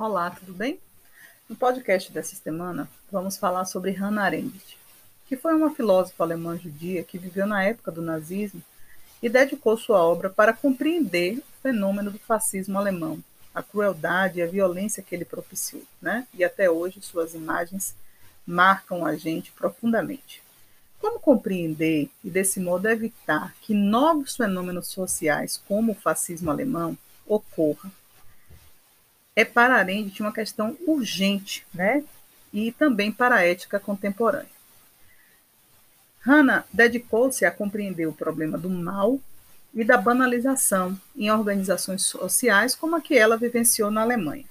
Olá, tudo bem? No podcast dessa semana, vamos falar sobre Hannah Arendt, que foi uma filósofa alemã judia que viveu na época do nazismo e dedicou sua obra para compreender o fenômeno do fascismo alemão, a crueldade e a violência que ele propiciou, né? E até hoje suas imagens marcam a gente profundamente. Como compreender e desse modo evitar que novos fenômenos sociais, como o fascismo alemão, ocorram é para Arendt uma questão urgente, né? E também para a ética contemporânea. Hannah dedicou-se a compreender o problema do mal e da banalização em organizações sociais como a que ela vivenciou na Alemanha.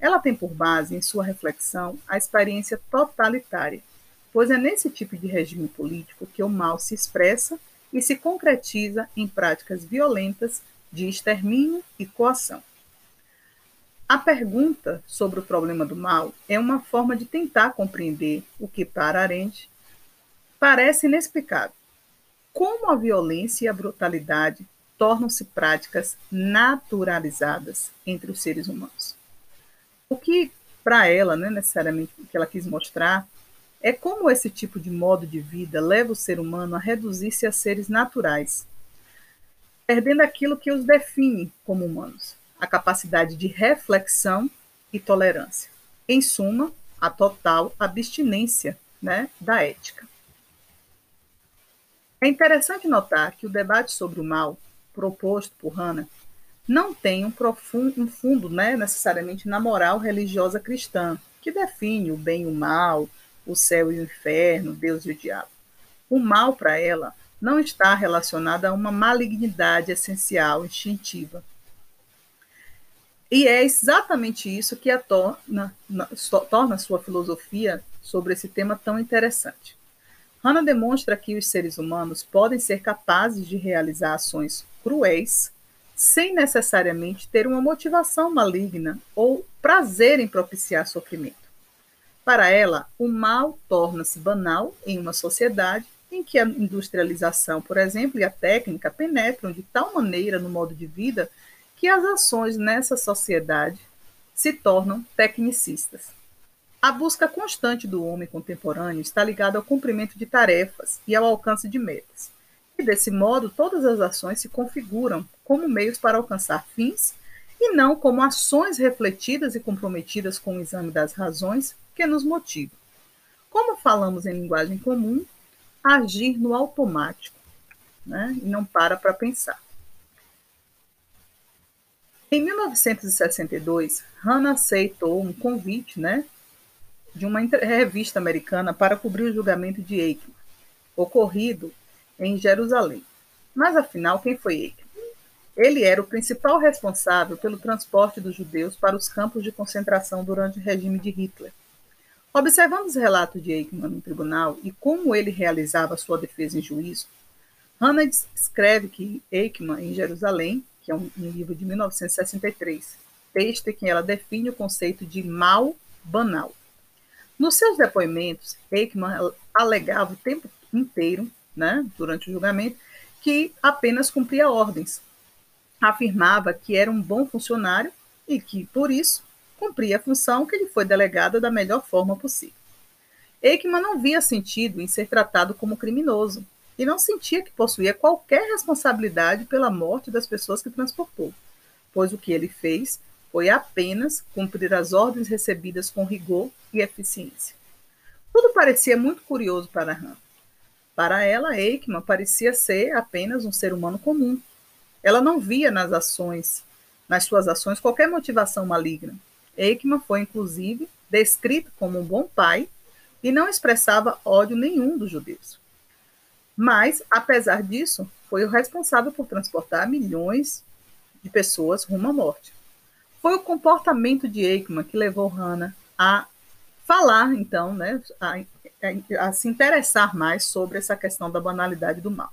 Ela tem por base em sua reflexão a experiência totalitária, pois é nesse tipo de regime político que o mal se expressa e se concretiza em práticas violentas de extermínio e coação. A pergunta sobre o problema do mal é uma forma de tentar compreender o que, para Arendt, parece inexplicável. Como a violência e a brutalidade tornam-se práticas naturalizadas entre os seres humanos. O que, para ela, não é necessariamente o que ela quis mostrar, é como esse tipo de modo de vida leva o ser humano a reduzir-se a seres naturais, perdendo aquilo que os define como humanos a capacidade de reflexão e tolerância. Em suma, a total abstinência né, da ética. É interessante notar que o debate sobre o mal proposto por Hannah não tem um, profundo, um fundo né, necessariamente na moral religiosa cristã, que define o bem e o mal, o céu e o inferno, Deus e o diabo. O mal, para ela, não está relacionado a uma malignidade essencial, instintiva, e é exatamente isso que a torna, torna a sua filosofia sobre esse tema tão interessante. Hannah demonstra que os seres humanos podem ser capazes de realizar ações cruéis sem necessariamente ter uma motivação maligna ou prazer em propiciar sofrimento. Para ela, o mal torna-se banal em uma sociedade em que a industrialização, por exemplo, e a técnica penetram de tal maneira no modo de vida que as ações nessa sociedade se tornam tecnicistas. A busca constante do homem contemporâneo está ligada ao cumprimento de tarefas e ao alcance de metas. E desse modo, todas as ações se configuram como meios para alcançar fins e não como ações refletidas e comprometidas com o exame das razões que nos motivam. Como falamos em linguagem comum, agir no automático, né? e não para para pensar. Em 1962, Hannah aceitou um convite né, de uma revista americana para cobrir o julgamento de Eichmann, ocorrido em Jerusalém. Mas afinal, quem foi Eichmann? Ele era o principal responsável pelo transporte dos judeus para os campos de concentração durante o regime de Hitler. Observando os relatos de Eichmann no tribunal e como ele realizava sua defesa em juízo, Hannah escreve que Eichmann, em Jerusalém, que é um, um livro de 1963, texto em que ela define o conceito de mal banal. Nos seus depoimentos, Eichmann alegava o tempo inteiro, né, durante o julgamento, que apenas cumpria ordens. Afirmava que era um bom funcionário e que, por isso, cumpria a função que lhe foi delegada da melhor forma possível. Eichmann não via sentido em ser tratado como criminoso, e não sentia que possuía qualquer responsabilidade pela morte das pessoas que transportou, pois o que ele fez foi apenas cumprir as ordens recebidas com rigor e eficiência. Tudo parecia muito curioso para Han. Para ela, Eichmann parecia ser apenas um ser humano comum. Ela não via nas ações, nas suas ações, qualquer motivação maligna. Eichmann foi, inclusive, descrito como um bom pai e não expressava ódio nenhum dos judeus. Mas, apesar disso, foi o responsável por transportar milhões de pessoas rumo à morte. Foi o comportamento de Eichmann que levou Hannah a falar, então, né, a, a, a se interessar mais sobre essa questão da banalidade do mal.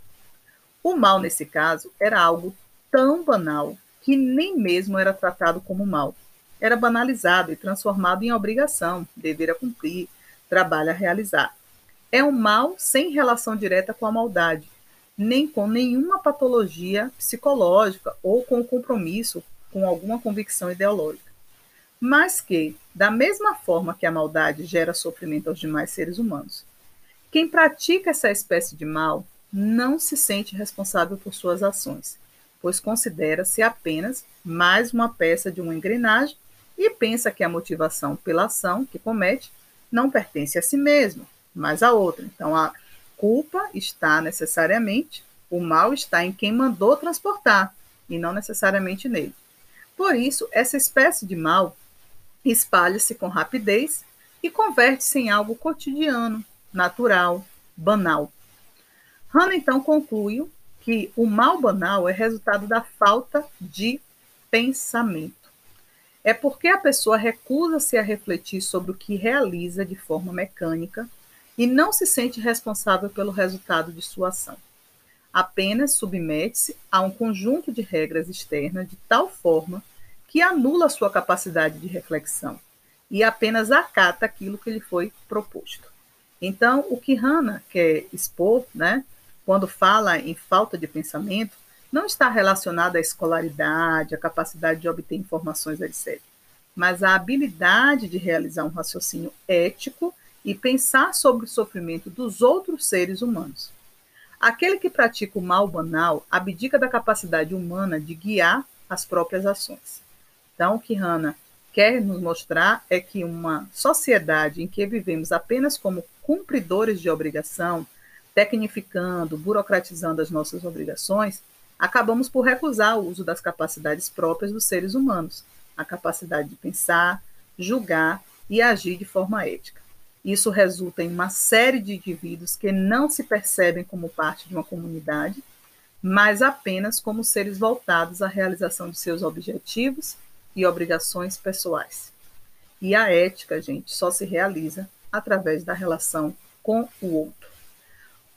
O mal, nesse caso, era algo tão banal que nem mesmo era tratado como mal. Era banalizado e transformado em obrigação, dever a cumprir, trabalho a realizar é um mal sem relação direta com a maldade, nem com nenhuma patologia psicológica ou com compromisso com alguma convicção ideológica. mas que, da mesma forma que a maldade gera sofrimento aos demais seres humanos, quem pratica essa espécie de mal não se sente responsável por suas ações, pois considera-se apenas mais uma peça de uma engrenagem e pensa que a motivação pela ação que comete não pertence a si mesmo, mas a outra. Então, a culpa está necessariamente, o mal está em quem mandou transportar e não necessariamente nele. Por isso, essa espécie de mal espalha-se com rapidez e converte-se em algo cotidiano, natural, banal. Hannah então conclui que o mal banal é resultado da falta de pensamento. É porque a pessoa recusa-se a refletir sobre o que realiza de forma mecânica e não se sente responsável pelo resultado de sua ação. Apenas submete-se a um conjunto de regras externas de tal forma que anula sua capacidade de reflexão e apenas acata aquilo que lhe foi proposto. Então, o que Hannah quer expor, né, quando fala em falta de pensamento, não está relacionado à escolaridade, à capacidade de obter informações, etc., mas à habilidade de realizar um raciocínio ético e pensar sobre o sofrimento dos outros seres humanos. Aquele que pratica o mal banal abdica da capacidade humana de guiar as próprias ações. Então, o que Hannah quer nos mostrar é que uma sociedade em que vivemos apenas como cumpridores de obrigação, tecnificando, burocratizando as nossas obrigações, acabamos por recusar o uso das capacidades próprias dos seres humanos, a capacidade de pensar, julgar e agir de forma ética. Isso resulta em uma série de indivíduos que não se percebem como parte de uma comunidade, mas apenas como seres voltados à realização de seus objetivos e obrigações pessoais. E a ética, gente, só se realiza através da relação com o outro.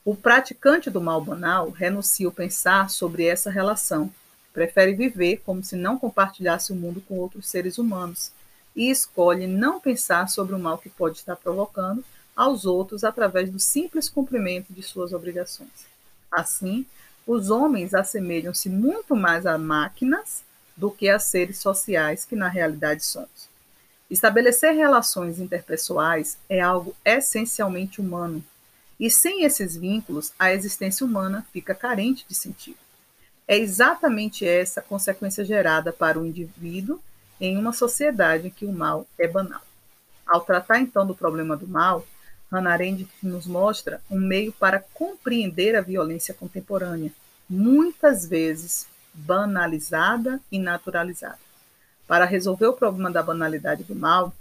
O praticante do mal banal renuncia o pensar sobre essa relação, prefere viver como se não compartilhasse o mundo com outros seres humanos e escolhe não pensar sobre o mal que pode estar provocando aos outros através do simples cumprimento de suas obrigações. Assim, os homens assemelham-se muito mais a máquinas do que a seres sociais que na realidade somos. Estabelecer relações interpessoais é algo essencialmente humano, e sem esses vínculos, a existência humana fica carente de sentido. É exatamente essa consequência gerada para o indivíduo em uma sociedade em que o mal é banal. Ao tratar então do problema do mal, Hannah Arendt nos mostra um meio para compreender a violência contemporânea, muitas vezes banalizada e naturalizada. Para resolver o problema da banalidade do mal,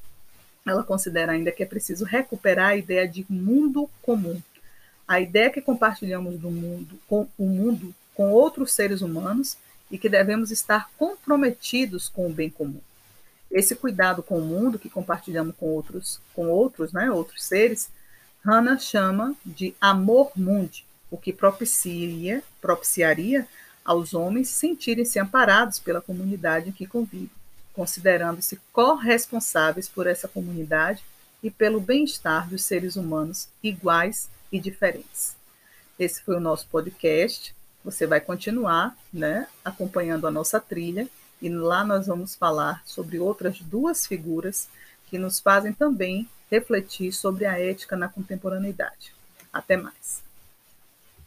ela considera ainda que é preciso recuperar a ideia de mundo comum, a ideia que compartilhamos do mundo com o mundo com outros seres humanos e que devemos estar comprometidos com o bem comum. Esse cuidado com o mundo que compartilhamos com outros, com outros, né, outros seres, Hannah chama de amor mundi, o que propicia, propiciaria aos homens sentirem-se amparados pela comunidade em que convivem, considerando-se corresponsáveis por essa comunidade e pelo bem-estar dos seres humanos iguais e diferentes. Esse foi o nosso podcast. Você vai continuar né, acompanhando a nossa trilha e lá nós vamos falar sobre outras duas figuras que nos fazem também refletir sobre a ética na contemporaneidade. Até mais.